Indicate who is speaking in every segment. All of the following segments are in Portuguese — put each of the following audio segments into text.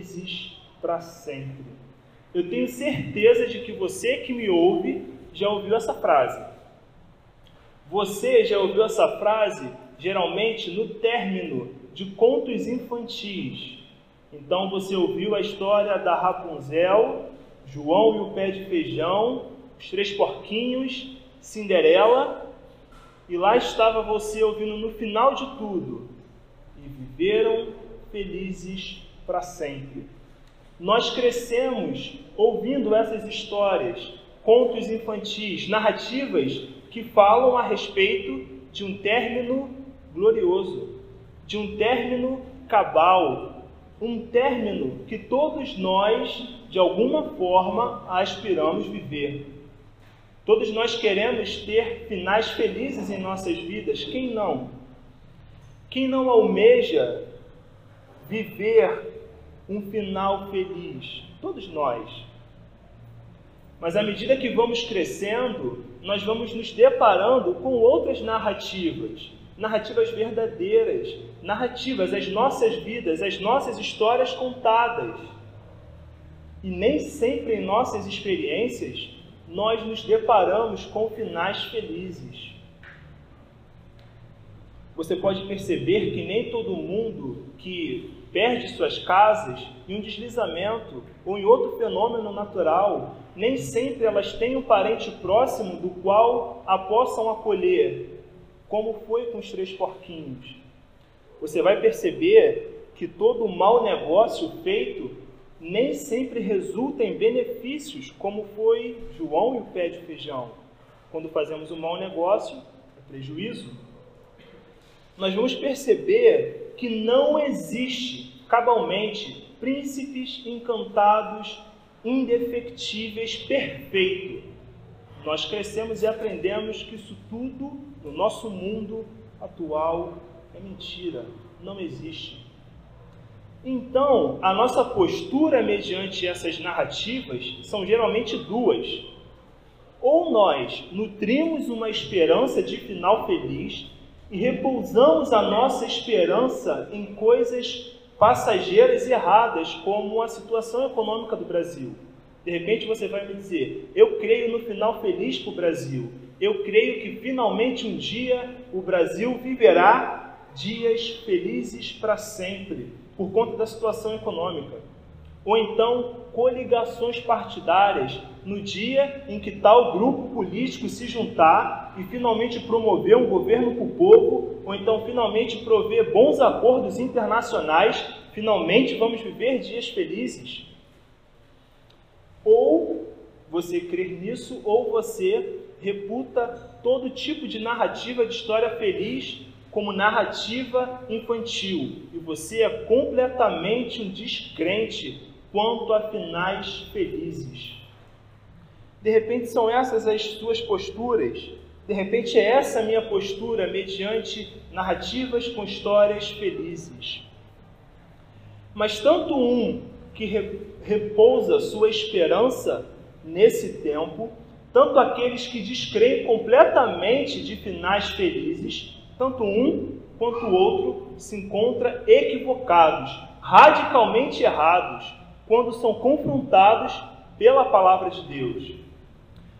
Speaker 1: felizes para sempre. Eu tenho certeza de que você que me ouve já ouviu essa frase. Você já ouviu essa frase geralmente no término de contos infantis. Então você ouviu a história da Rapunzel, João e o pé de feijão, os três porquinhos, Cinderela, e lá estava você ouvindo no final de tudo. E viveram felizes para sempre. Nós crescemos ouvindo essas histórias, contos infantis, narrativas que falam a respeito de um término glorioso, de um término cabal, um término que todos nós, de alguma forma, aspiramos viver. Todos nós queremos ter finais felizes em nossas vidas, quem não? Quem não almeja viver um final feliz? Todos nós. Mas à medida que vamos crescendo, nós vamos nos deparando com outras narrativas, narrativas verdadeiras, narrativas, as nossas vidas, as nossas histórias contadas. E nem sempre em nossas experiências nós nos deparamos com finais felizes. Você pode perceber que nem todo mundo que perde suas casas em um deslizamento ou em outro fenômeno natural, nem sempre elas têm um parente próximo do qual a possam acolher, como foi com os três porquinhos. Você vai perceber que todo mau negócio feito nem sempre resulta em benefícios, como foi João e o pé de feijão. Quando fazemos um mau negócio, é prejuízo. Nós vamos perceber que não existe cabalmente príncipes encantados, indefectíveis, perfeito. Nós crescemos e aprendemos que isso tudo no nosso mundo atual é mentira, não existe. Então, a nossa postura mediante essas narrativas são geralmente duas. Ou nós nutrimos uma esperança de final feliz e repousamos a nossa esperança em coisas passageiras e erradas, como a situação econômica do Brasil. De repente você vai me dizer: Eu creio no final feliz para o Brasil. Eu creio que finalmente um dia o Brasil viverá dias felizes para sempre por conta da situação econômica. Ou então coligações partidárias no dia em que tal grupo político se juntar e finalmente promover um governo para o povo, ou então finalmente prover bons acordos internacionais, finalmente vamos viver dias felizes. Ou você crer nisso, ou você reputa todo tipo de narrativa de história feliz como narrativa infantil e você é completamente um descrente quanto a finais felizes. De repente são essas as suas posturas, de repente é essa a minha postura mediante narrativas com histórias felizes. Mas tanto um que repousa sua esperança nesse tempo, tanto aqueles que descreem completamente de finais felizes, tanto um quanto o outro se encontram equivocados, radicalmente errados, quando são confrontados pela palavra de Deus.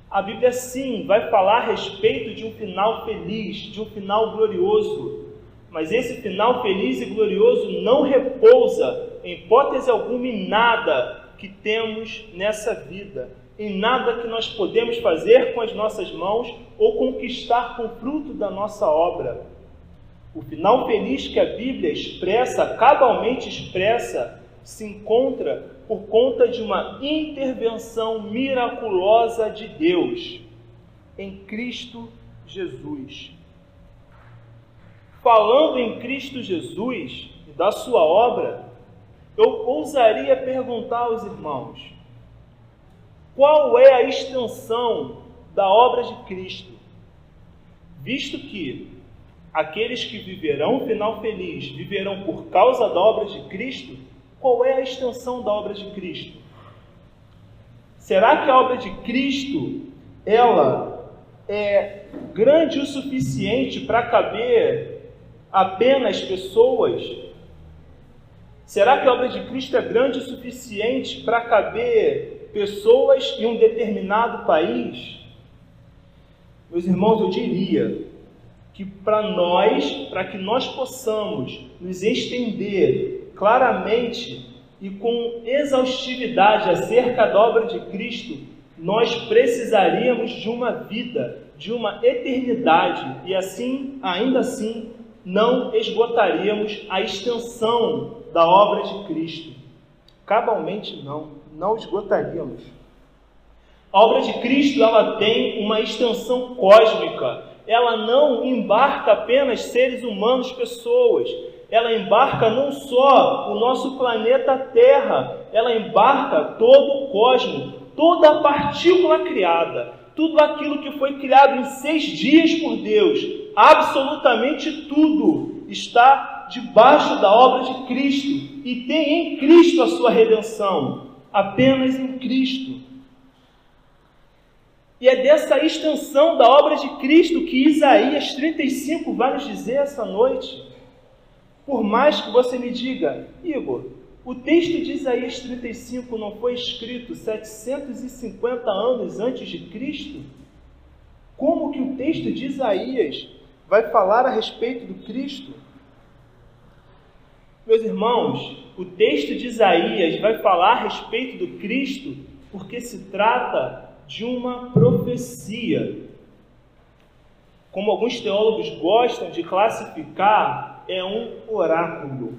Speaker 1: A Bíblia sim vai falar a respeito de um final feliz, de um final glorioso, mas esse final feliz e glorioso não repousa, em hipótese alguma, em nada que temos nessa vida, em nada que nós podemos fazer com as nossas mãos ou conquistar com o fruto da nossa obra. O final feliz que a Bíblia expressa, cabalmente expressa, se encontra por conta de uma intervenção miraculosa de Deus em Cristo Jesus. Falando em Cristo Jesus e da sua obra, eu ousaria perguntar aos irmãos: qual é a extensão da obra de Cristo? Visto que aqueles que viverão o final feliz viverão por causa da obra de Cristo, qual é a extensão da obra de Cristo? Será que a obra de Cristo ela é grande o suficiente para caber apenas pessoas? Será que a obra de Cristo é grande o suficiente para caber pessoas em um determinado país? Meus irmãos, eu diria que para nós, para que nós possamos nos estender claramente e com exaustividade acerca da obra de Cristo, nós precisaríamos de uma vida, de uma eternidade, e assim, ainda assim, não esgotaríamos a extensão da obra de Cristo. Cabalmente não, não esgotaríamos. A obra de Cristo ela tem uma extensão cósmica. Ela não embarca apenas seres humanos, pessoas. Ela embarca não só o nosso planeta Terra, ela embarca todo o cosmos, toda a partícula criada, tudo aquilo que foi criado em seis dias por Deus, absolutamente tudo está debaixo da obra de Cristo e tem em Cristo a sua redenção, apenas em Cristo. E é dessa extensão da obra de Cristo que Isaías 35 vai nos dizer essa noite. Por mais que você me diga, Igor, o texto de Isaías 35 não foi escrito 750 anos antes de Cristo? Como que o texto de Isaías vai falar a respeito do Cristo? Meus irmãos, o texto de Isaías vai falar a respeito do Cristo porque se trata de uma profecia. Como alguns teólogos gostam de classificar, é um oráculo.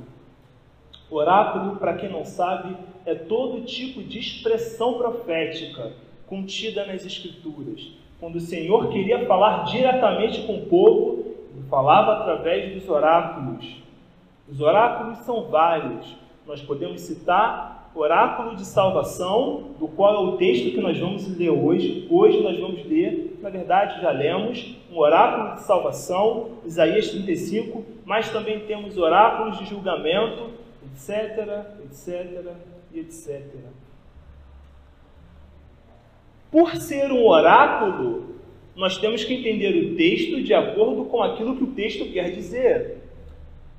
Speaker 1: Oráculo, para quem não sabe, é todo tipo de expressão profética contida nas Escrituras. Quando o Senhor queria falar diretamente com o povo, ele falava através dos oráculos. Os oráculos são vários. Nós podemos citar oráculo de salvação, do qual é o texto que nós vamos ler hoje. Hoje nós vamos ler, na verdade já lemos, um oráculo de salvação, Isaías 35, mas também temos oráculos de julgamento, etc, etc e etc. Por ser um oráculo, nós temos que entender o texto de acordo com aquilo que o texto quer dizer.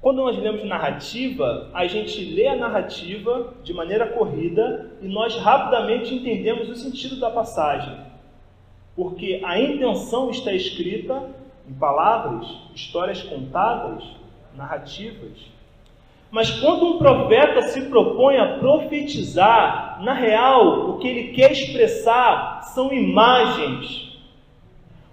Speaker 1: Quando nós lemos narrativa, a gente lê a narrativa de maneira corrida e nós rapidamente entendemos o sentido da passagem. Porque a intenção está escrita em palavras, histórias contadas, narrativas. Mas quando um profeta se propõe a profetizar, na real, o que ele quer expressar são imagens.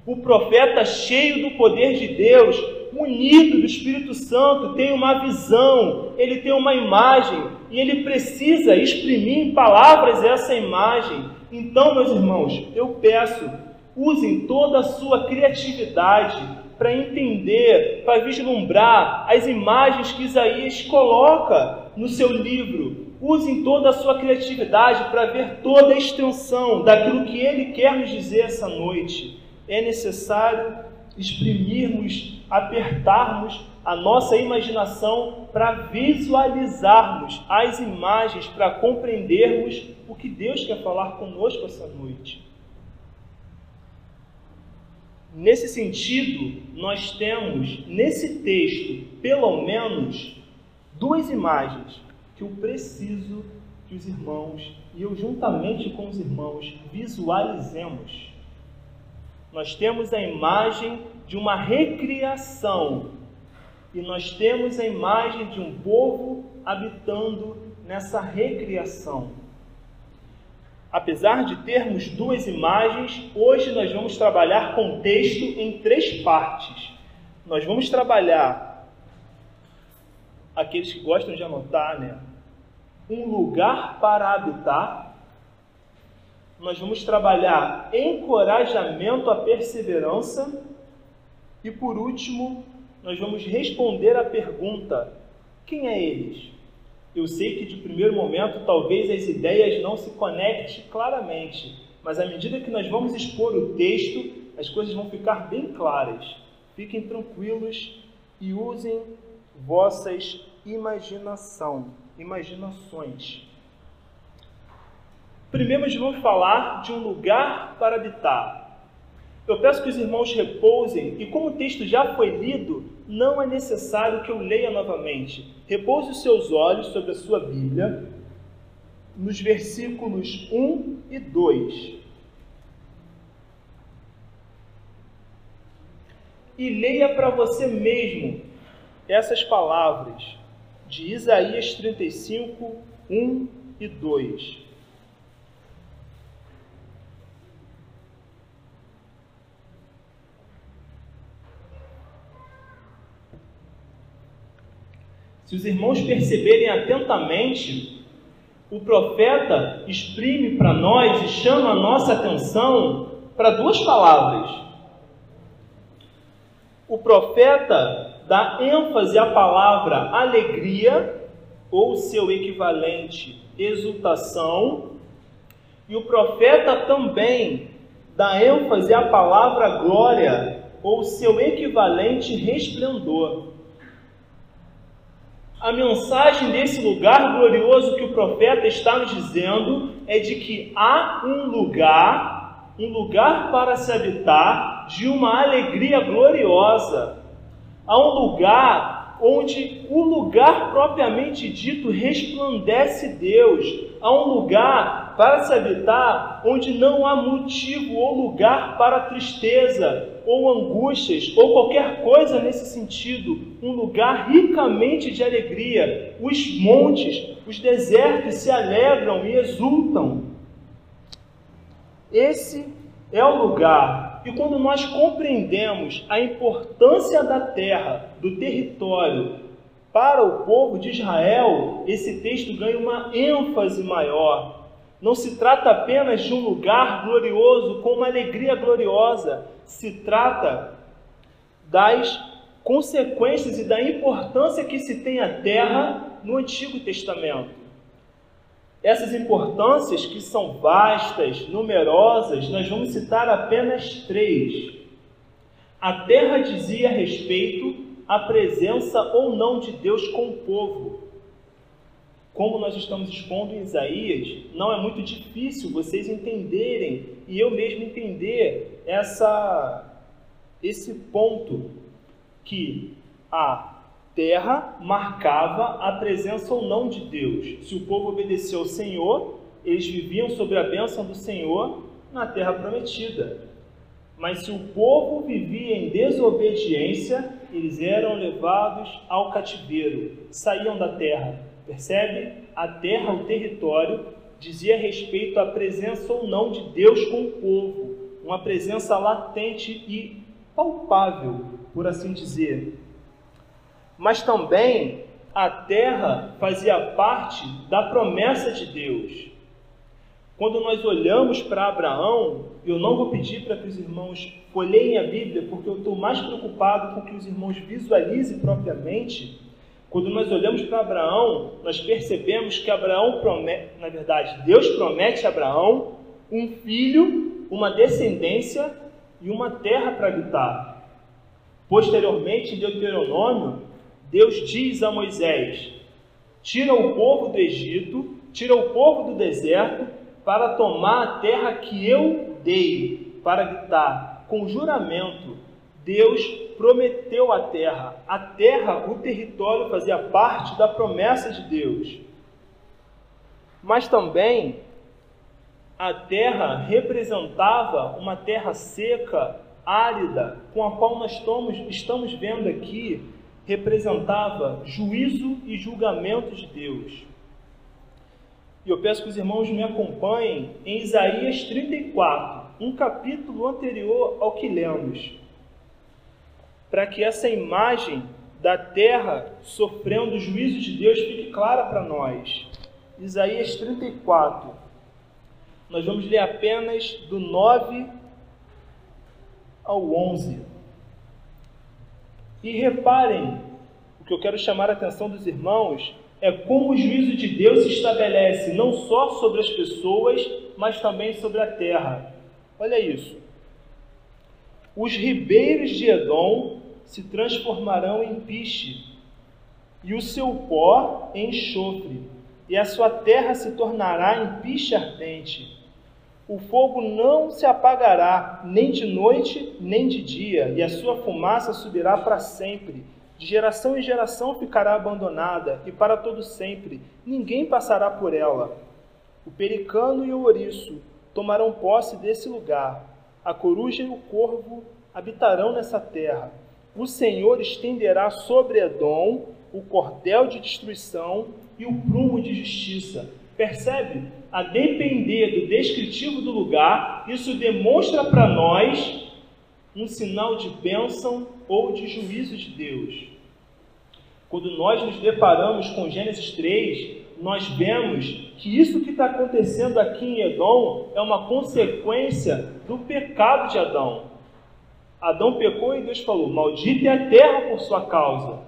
Speaker 1: O profeta, cheio do poder de Deus, munido do Espírito Santo, tem uma visão, ele tem uma imagem e ele precisa exprimir em palavras essa imagem. Então, meus irmãos, eu peço, usem toda a sua criatividade para entender, para vislumbrar as imagens que Isaías coloca no seu livro. Usem toda a sua criatividade para ver toda a extensão daquilo que ele quer nos dizer essa noite. É necessário exprimirmos, apertarmos a nossa imaginação para visualizarmos as imagens, para compreendermos o que Deus quer falar conosco essa noite. Nesse sentido, nós temos nesse texto, pelo menos, duas imagens que eu preciso que os irmãos e eu, juntamente com os irmãos, visualizemos nós temos a imagem de uma recriação e nós temos a imagem de um povo habitando nessa recriação. Apesar de termos duas imagens, hoje nós vamos trabalhar com o texto em três partes. Nós vamos trabalhar aqueles que gostam de anotar, né? Um lugar para habitar, nós vamos trabalhar encorajamento à perseverança e, por último, nós vamos responder à pergunta: quem é eles? Eu sei que de primeiro momento talvez as ideias não se conectem claramente, mas à medida que nós vamos expor o texto, as coisas vão ficar bem claras. Fiquem tranquilos e usem vossas imaginação, imaginações. Primeiro, nós vamos falar de um lugar para habitar. Eu peço que os irmãos repousem e, como o texto já foi lido, não é necessário que eu leia novamente. Repouse os seus olhos sobre a sua Bíblia, nos versículos 1 e 2. E leia para você mesmo essas palavras de Isaías 35, 1 e 2. Se os irmãos perceberem atentamente, o profeta exprime para nós e chama a nossa atenção para duas palavras. O profeta dá ênfase à palavra alegria, ou seu equivalente exultação, e o profeta também dá ênfase à palavra glória, ou seu equivalente resplendor. A mensagem desse lugar glorioso que o profeta está nos dizendo é de que há um lugar, um lugar para se habitar de uma alegria gloriosa. Há um lugar onde o lugar propriamente dito resplandece Deus. Há um lugar para se habitar onde não há motivo ou lugar para tristeza ou angústias ou qualquer coisa nesse sentido. Um lugar ricamente de alegria. Os montes, os desertos se alegram e exultam. Esse é o lugar. E quando nós compreendemos a importância da terra, do território, para o povo de Israel, esse texto ganha uma ênfase maior. Não se trata apenas de um lugar glorioso com uma alegria gloriosa, se trata das consequências e da importância que se tem a terra no Antigo Testamento. Essas importâncias, que são vastas, numerosas, nós vamos citar apenas três. A terra dizia respeito a presença ou não de Deus com o povo. Como nós estamos expondo em Isaías, não é muito difícil vocês entenderem e eu mesmo entender essa esse ponto que a terra marcava a presença ou não de Deus. Se o povo obedeceu ao Senhor, eles viviam sob a bênção do Senhor na terra prometida. Mas se o povo vivia em desobediência, eles eram levados ao cativeiro, saíam da terra. Percebe? A terra, o território, dizia respeito à presença ou não de Deus com o povo, uma presença latente e palpável, por assim dizer. Mas também a terra fazia parte da promessa de Deus. Quando nós olhamos para Abraão, eu não vou pedir para que os irmãos folheiem a Bíblia, porque eu estou mais preocupado com que os irmãos visualizem propriamente. Quando nós olhamos para Abraão, nós percebemos que Abraão promete, na verdade, Deus promete a Abraão um filho, uma descendência e uma terra para habitar. Posteriormente, em Deuteronômio, Deus diz a Moisés: Tira o povo do Egito, tira o povo do deserto para tomar a terra que eu dei para habitar. Com juramento, Deus prometeu a terra. A terra, o território, fazia parte da promessa de Deus. Mas também a terra representava uma terra seca, árida, com a qual nós estamos, estamos vendo aqui, representava juízo e julgamento de Deus. E eu peço que os irmãos me acompanhem em Isaías 34, um capítulo anterior ao que lemos, para que essa imagem da terra sofrendo o juízo de Deus fique clara para nós. Isaías 34. Nós vamos ler apenas do 9 ao 11. E reparem, o que eu quero chamar a atenção dos irmãos é como o juízo de Deus se estabelece não só sobre as pessoas, mas também sobre a terra. Olha isso. Os ribeiros de Edom se transformarão em piche, e o seu pó em enxofre, e a sua terra se tornará em piche ardente. O fogo não se apagará, nem de noite, nem de dia, e a sua fumaça subirá para sempre De geração em geração ficará abandonada, e para todo sempre ninguém passará por ela. O pericano e o ouriço tomarão posse desse lugar. A coruja e o corvo habitarão nessa terra. O Senhor estenderá sobre Edom o cordel de destruição e o prumo de justiça. Percebe? A depender do descritivo do lugar, isso demonstra para nós um sinal de bênção ou de juízo de Deus. Quando nós nos deparamos com Gênesis 3, nós vemos que isso que está acontecendo aqui em Edom é uma consequência do pecado de Adão. Adão pecou e Deus falou: Maldita é a terra por sua causa.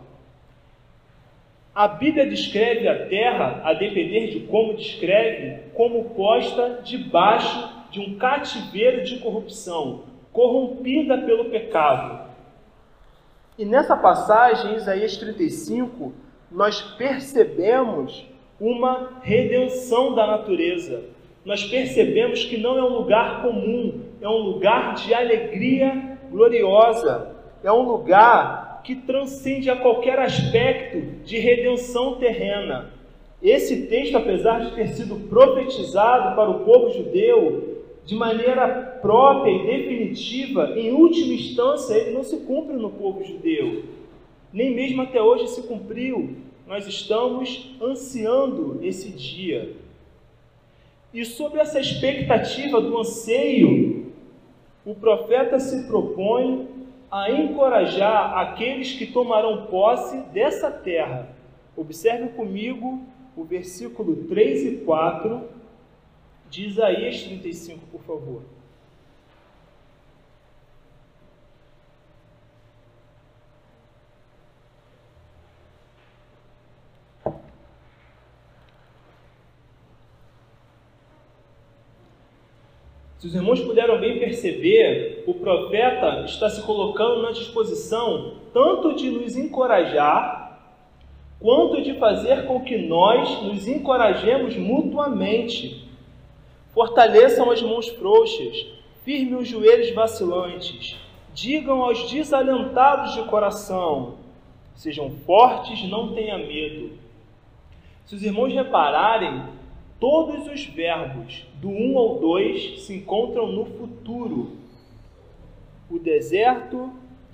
Speaker 1: A Bíblia descreve a terra, a depender de como descreve, como posta debaixo de um cativeiro de corrupção, corrompida pelo pecado. E nessa passagem, Isaías 35, nós percebemos uma redenção da natureza. Nós percebemos que não é um lugar comum, é um lugar de alegria gloriosa, é um lugar que transcende a qualquer aspecto de redenção terrena. Esse texto, apesar de ter sido profetizado para o povo judeu, de maneira própria e definitiva, em última instância, ele não se cumpre no povo judeu. Nem mesmo até hoje se cumpriu. Nós estamos ansiando esse dia. E sobre essa expectativa do anseio, o profeta se propõe a encorajar aqueles que tomarão posse dessa terra. Observe comigo o versículo 3 e 4 de Isaías 35, por favor. Se os irmãos puderam bem perceber, o profeta está se colocando na disposição tanto de nos encorajar, quanto de fazer com que nós nos encorajemos mutuamente Fortaleçam as mãos frouxas, firmem os joelhos vacilantes. Digam aos desalentados de coração: sejam fortes, não tenha medo. Se os irmãos repararem, todos os verbos do 1 ao 2 se encontram no futuro. O deserto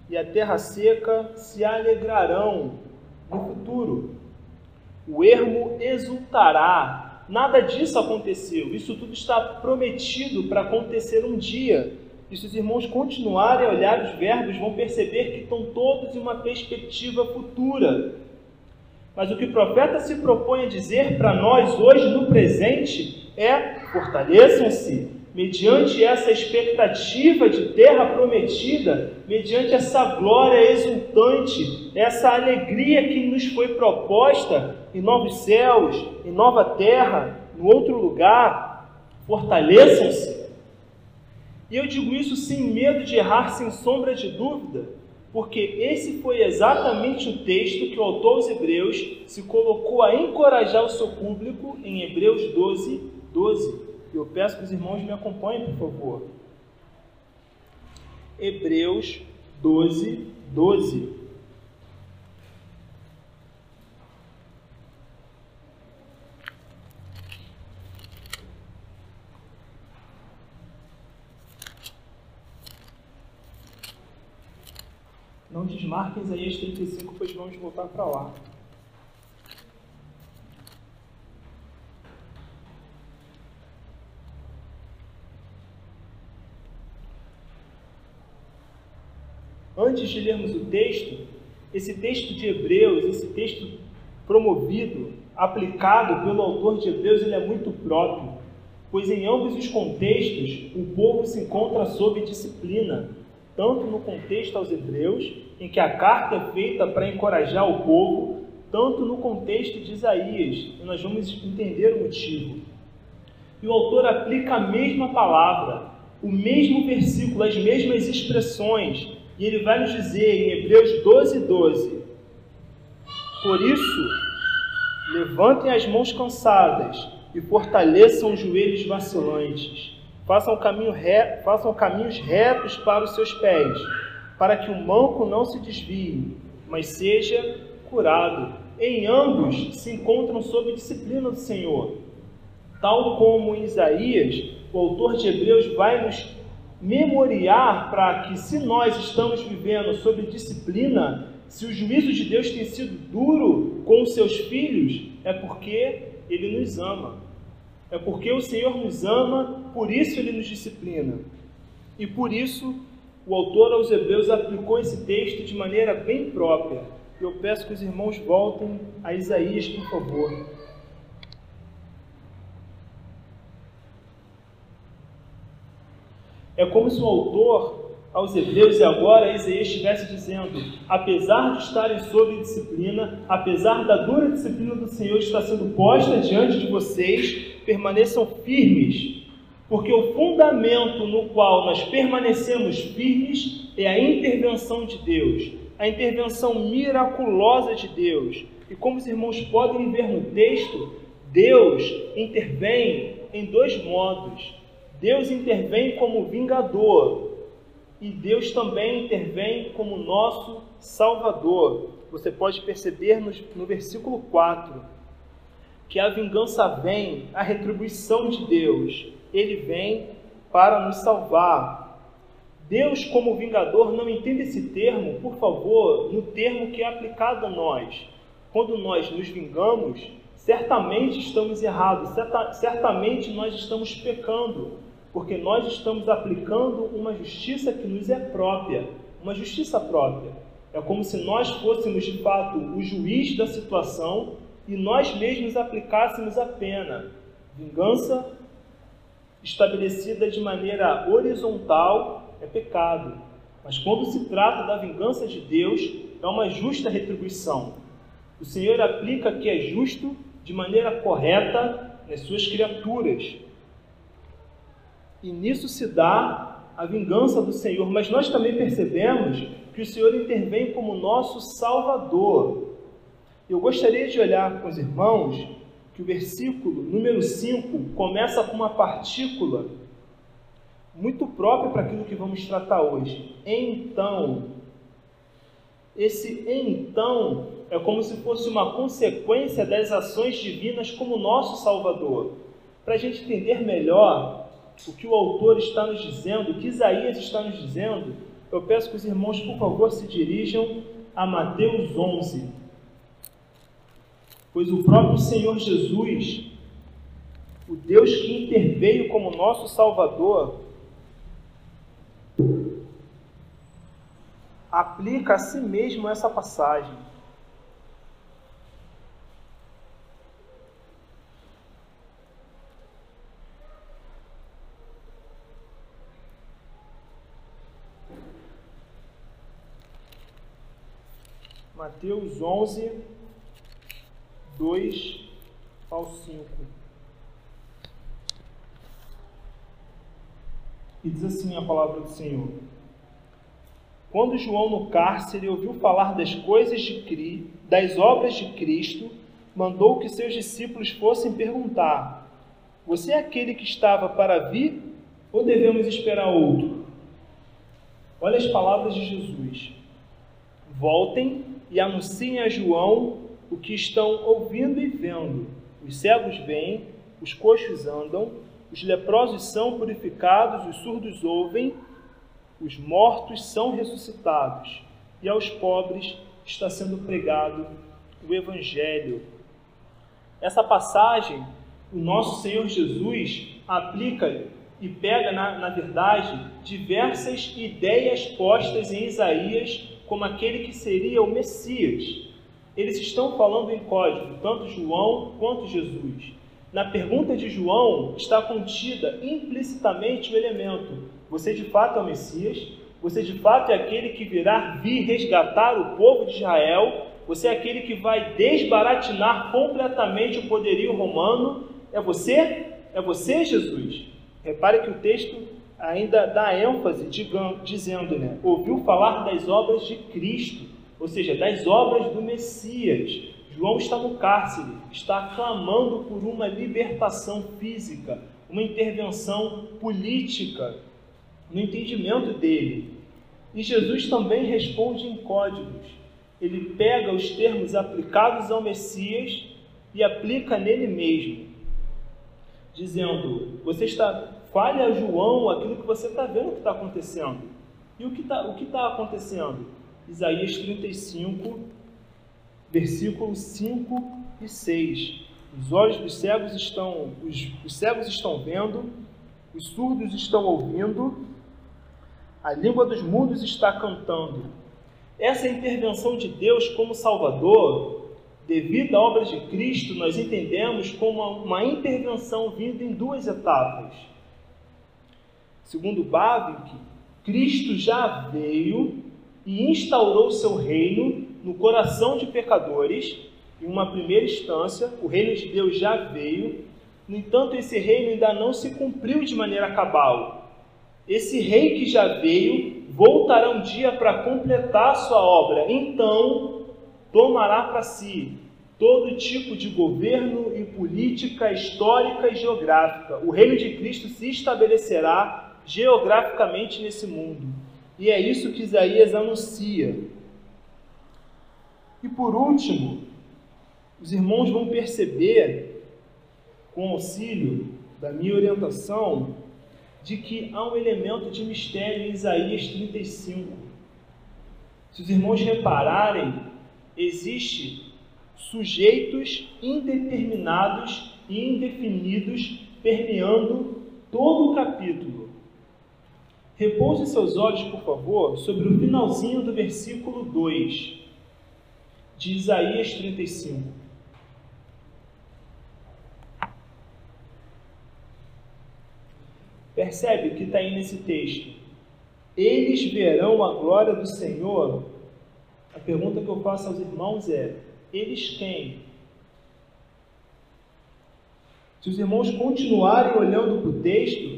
Speaker 1: e a terra seca se alegrarão no futuro. O ermo exultará Nada disso aconteceu. Isso tudo está prometido para acontecer um dia. E se os irmãos continuarem a olhar os verbos, vão perceber que estão todos em uma perspectiva futura. Mas o que o profeta se propõe a dizer para nós hoje, no presente, é: fortaleçam-se, mediante essa expectativa de terra prometida, mediante essa glória exultante, essa alegria que nos foi proposta em novos céus, em nova terra, no outro lugar, fortaleçam-se. E eu digo isso sem medo de errar, sem sombra de dúvida, porque esse foi exatamente o texto que o autor aos Hebreus se colocou a encorajar o seu público em Hebreus 12, 12. Eu peço que os irmãos me acompanhem, por favor. Hebreus 12, 12. Não desmarquem Isaías 35, pois vamos voltar para lá. Antes de lermos o texto, esse texto de Hebreus, esse texto promovido, aplicado pelo autor de Hebreus, ele é muito próprio, pois em ambos os contextos o povo se encontra sob disciplina, tanto no contexto aos Hebreus, em que a carta é feita para encorajar o povo, tanto no contexto de Isaías, e nós vamos entender o motivo. E o autor aplica a mesma palavra, o mesmo versículo, as mesmas expressões, e ele vai nos dizer em Hebreus 12, 12: Por isso, levantem as mãos cansadas e fortaleçam os joelhos vacilantes. Façam, caminho re... Façam caminhos retos para os seus pés, para que o manco não se desvie. mas seja curado. Em ambos se encontram sob disciplina do Senhor. Tal como em Isaías, o autor de Hebreus vai nos memoriar para que, se nós estamos vivendo sob disciplina, se o juízo de Deus tem sido duro com os seus filhos, é porque Ele nos ama. É porque o Senhor nos ama, por isso Ele nos disciplina. E por isso o autor aos Hebreus aplicou esse texto de maneira bem própria. Eu peço que os irmãos voltem a Isaías, por favor. É como se o autor aos Hebreus e agora Isaías estivesse dizendo: apesar de estarem sob disciplina, apesar da dura disciplina do Senhor estar sendo posta diante de vocês, permaneçam firmes, porque o fundamento no qual nós permanecemos firmes é a intervenção de Deus, a intervenção miraculosa de Deus. E como os irmãos podem ver no texto, Deus intervém em dois modos. Deus intervém como vingador e Deus também intervém como nosso Salvador. Você pode perceber no, no versículo 4 que a vingança vem, a retribuição de Deus, ele vem para nos salvar. Deus, como vingador, não entende esse termo, por favor, no termo que é aplicado a nós. Quando nós nos vingamos, certamente estamos errados, certamente nós estamos pecando porque nós estamos aplicando uma justiça que nos é própria, uma justiça própria. É como se nós fôssemos de fato o juiz da situação e nós mesmos aplicássemos a pena. Vingança estabelecida de maneira horizontal é pecado, mas quando se trata da vingança de Deus, é uma justa retribuição. O Senhor aplica que é justo de maneira correta nas suas criaturas. E nisso se dá a vingança do Senhor, mas nós também percebemos que o Senhor intervém como nosso Salvador. Eu gostaria de olhar com os irmãos que o versículo número 5 começa com uma partícula muito própria para aquilo que vamos tratar hoje. Então, esse então é como se fosse uma consequência das ações divinas como nosso Salvador. Para a gente entender melhor, o que o autor está nos dizendo, o que Isaías está nos dizendo, eu peço que os irmãos, por favor, se dirijam a Mateus 11. Pois o próprio Senhor Jesus, o Deus que interveio como nosso Salvador, aplica a si mesmo essa passagem. Mateus 11, 2 ao 5. E diz assim a palavra do Senhor: Quando João no cárcere ouviu falar das coisas de Cri, das obras de Cristo, mandou que seus discípulos fossem perguntar: Você é aquele que estava para vir ou devemos esperar outro? Olha as palavras de Jesus. Voltem e anunciem a João o que estão ouvindo e vendo. Os cegos veem, os coxos andam, os leprosos são purificados, os surdos ouvem, os mortos são ressuscitados, e aos pobres está sendo pregado o Evangelho. Essa passagem, o nosso Senhor Jesus aplica e pega, na, na verdade, diversas ideias postas em Isaías como aquele que seria o Messias. Eles estão falando em código, tanto João quanto Jesus. Na pergunta de João está contida implicitamente o elemento: você de fato é o Messias? Você de fato é aquele que virá vir resgatar o povo de Israel? Você é aquele que vai desbaratinar completamente o poderio romano? É você? É você, Jesus? Repare que o texto ainda dá ênfase dizendo, né, ouviu falar das obras de Cristo, ou seja, das obras do Messias. João está no cárcere, está clamando por uma libertação física, uma intervenção política no entendimento dele. E Jesus também responde em códigos. ele pega os termos aplicados ao Messias e aplica nele mesmo, dizendo: Você está, fale a João aquilo que você está vendo que está acontecendo. E o que está tá acontecendo? Isaías 35, versículos 5 e 6. Os olhos dos cegos estão, os, os cegos estão vendo, os surdos estão ouvindo, a língua dos mudos está cantando. Essa intervenção de Deus como Salvador, devido à obra de Cristo, nós entendemos como uma intervenção vinda em duas etapas. Segundo Bavinck, Cristo já veio e instaurou seu reino no coração de pecadores. Em uma primeira instância, o reino de Deus já veio, no entanto, esse reino ainda não se cumpriu de maneira cabal. Esse rei que já veio voltará um dia para completar sua obra. Então, tomará para si todo tipo de governo e política histórica e geográfica. O reino de Cristo se estabelecerá geograficamente nesse mundo. E é isso que Isaías anuncia. E por último, os irmãos vão perceber, com auxílio da minha orientação, de que há um elemento de mistério em Isaías 35. Se os irmãos repararem, existe sujeitos indeterminados e indefinidos permeando todo o capítulo. Repouse seus olhos, por favor, sobre o finalzinho do versículo 2 de Isaías 35. Percebe o que está aí nesse texto? Eles verão a glória do Senhor. A pergunta que eu faço aos irmãos é: eles quem? Se os irmãos continuarem olhando para o texto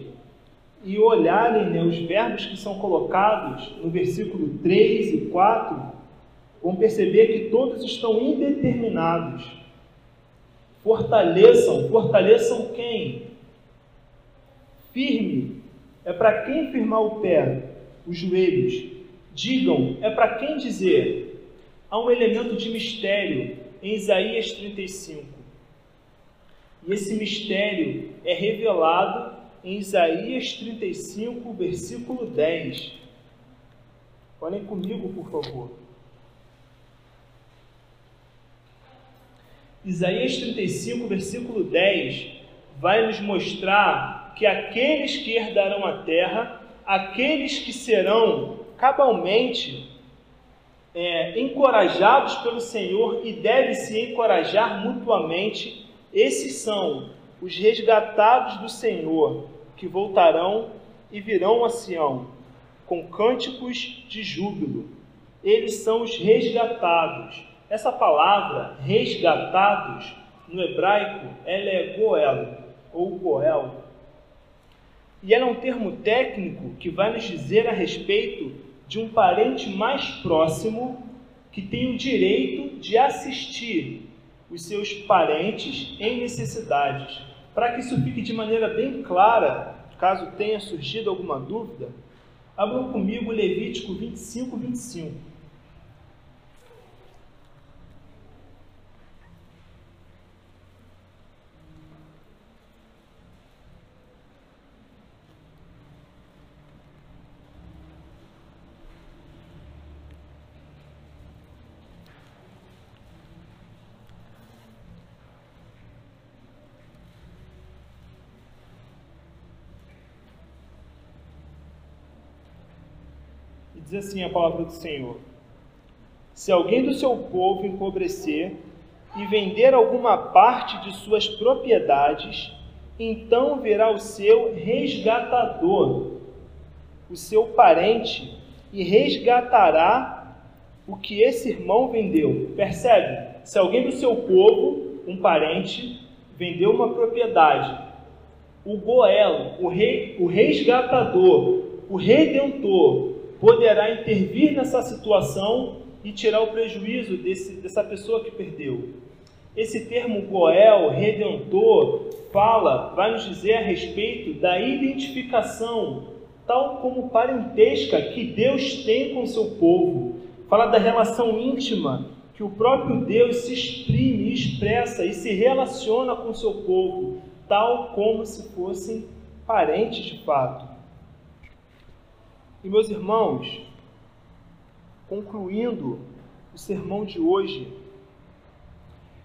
Speaker 1: e olharem né, os verbos que são colocados no versículo 3 e 4, vão perceber que todos estão indeterminados. Fortaleçam, fortaleçam quem? Firme é para quem firmar o pé, os joelhos. Digam é para quem dizer. Há um elemento de mistério em Isaías 35. E esse mistério é revelado em Isaías 35, versículo 10. Olhem comigo, por favor. Isaías 35, versículo 10, vai nos mostrar que aqueles que herdarão a terra, aqueles que serão cabalmente é, encorajados pelo Senhor e devem se encorajar mutuamente, esses são os resgatados do Senhor, que voltarão e virão a Sião com cânticos de júbilo. Eles são os resgatados. Essa palavra resgatados no hebraico ela é goel ou goel, e ela é um termo técnico que vai nos dizer a respeito de um parente mais próximo que tem o direito de assistir os seus parentes em necessidades. Para que isso fique de maneira bem clara, caso tenha surgido alguma dúvida, abram comigo Levítico 25, 25. Diz assim a palavra do Senhor: Se alguém do seu povo empobrecer e vender alguma parte de suas propriedades, então verá o seu resgatador, o seu parente, e resgatará o que esse irmão vendeu. Percebe? Se alguém do seu povo, um parente, vendeu uma propriedade, o Goel, o, rei, o resgatador, o redentor, poderá intervir nessa situação e tirar o prejuízo desse, dessa pessoa que perdeu. Esse termo Goel, redentor, fala, vai nos dizer a respeito da identificação, tal como parentesca, que Deus tem com seu povo. fala da relação íntima que o próprio Deus se exprime, expressa e se relaciona com seu povo, tal como se fossem parentes de fato. E meus irmãos, concluindo o sermão de hoje,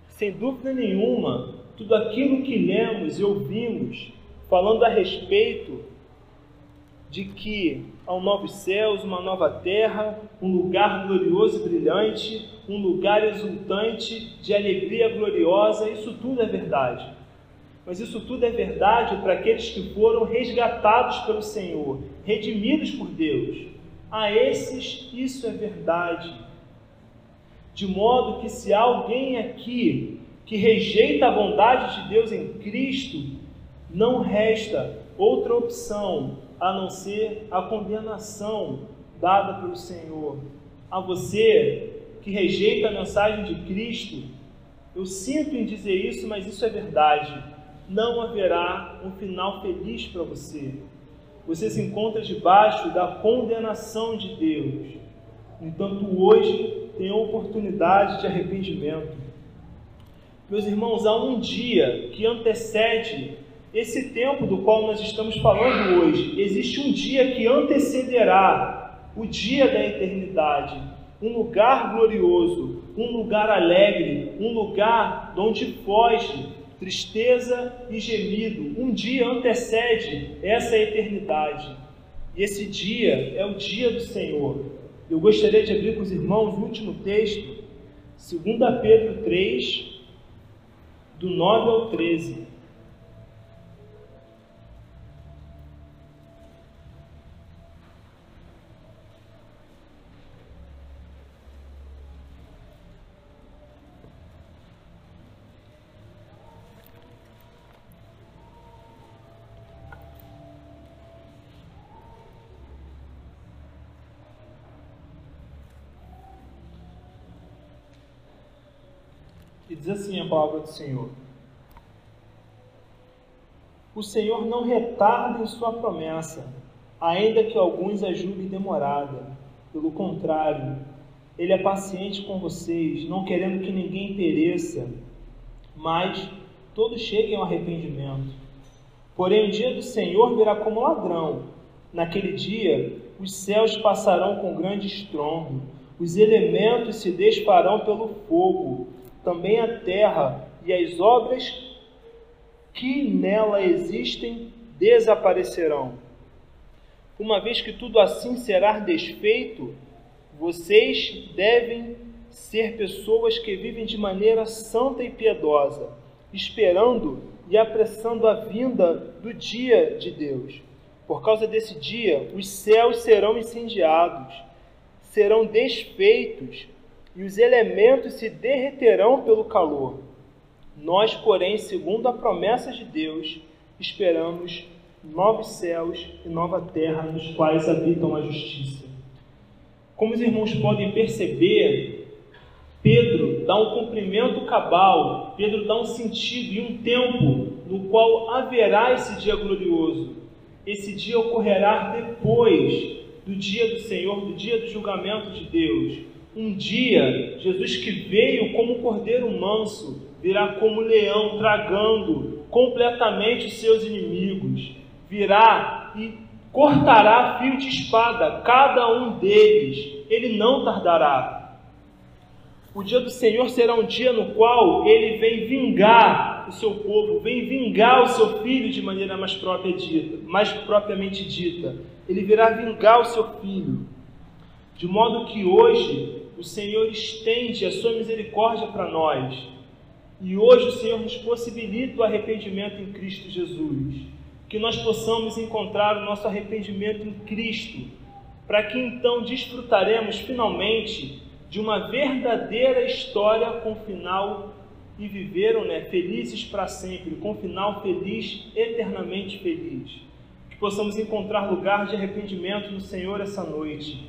Speaker 1: sem dúvida nenhuma, tudo aquilo que lemos e ouvimos falando a respeito de que há um novos céus, uma nova terra, um lugar glorioso e brilhante, um lugar exultante de alegria gloriosa, isso tudo é verdade. Mas isso tudo é verdade para aqueles que foram resgatados pelo Senhor, redimidos por Deus. A esses isso é verdade. De modo que se alguém aqui que rejeita a bondade de Deus em Cristo, não resta outra opção a não ser a condenação dada pelo Senhor. A você que rejeita a mensagem de Cristo, eu sinto em dizer isso, mas isso é verdade. Não haverá um final feliz para você. Você se encontra debaixo da condenação de Deus. Entanto, hoje tem a oportunidade de arrependimento. Meus irmãos, há um dia que antecede esse tempo do qual nós estamos falando hoje. Existe um dia que antecederá o dia da eternidade, um lugar glorioso, um lugar alegre, um lugar onde foge tristeza e gemido. Um dia antecede essa eternidade. E esse dia é o dia do Senhor. Eu gostaria de abrir com os irmãos o último texto, 2 Pedro 3, do 9 ao 13. E diz assim a palavra do Senhor: O Senhor não retarda em sua promessa, ainda que alguns a julguem demorada. Pelo contrário, ele é paciente com vocês, não querendo que ninguém pereça, mas todos cheguem ao arrependimento. Porém, o dia do Senhor virá como ladrão. Naquele dia, os céus passarão com grande estrondo, os elementos se desfarão pelo fogo, também a terra e as obras que nela existem desaparecerão. Uma vez que tudo assim será desfeito, vocês devem ser pessoas que vivem de maneira santa e piedosa, esperando e apressando a vinda do dia de Deus. Por causa desse dia, os céus serão incendiados, serão desfeitos e os elementos se derreterão pelo calor. Nós, porém, segundo a promessa de Deus, esperamos novos céus e nova terra nos quais habitam a justiça. Como os irmãos podem perceber, Pedro dá um cumprimento cabal, Pedro dá um sentido e um tempo no qual haverá esse dia glorioso. Esse dia ocorrerá depois do dia do Senhor, do dia do julgamento de Deus um dia, Jesus que veio como cordeiro manso, virá como leão, tragando completamente os seus inimigos. Virá e cortará fio de espada cada um deles. Ele não tardará. O dia do Senhor será um dia no qual ele vem vingar o seu povo, vem vingar o seu filho de maneira mais própria dita, mais propriamente dita. Ele virá vingar o seu filho. De modo que hoje o Senhor estende a sua misericórdia para nós. E hoje o Senhor nos possibilita o arrependimento em Cristo Jesus. Que nós possamos encontrar o nosso arrependimento em Cristo, para que então desfrutaremos finalmente de uma verdadeira história com final e viveram né, felizes para sempre, com final feliz, eternamente feliz. Que possamos encontrar lugar de arrependimento no Senhor essa noite.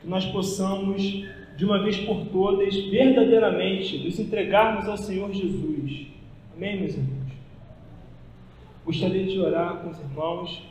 Speaker 1: Que nós possamos de uma vez por todas, verdadeiramente, nos entregarmos ao Senhor Jesus. Amém, meus irmãos? Gostaria de orar com os irmãos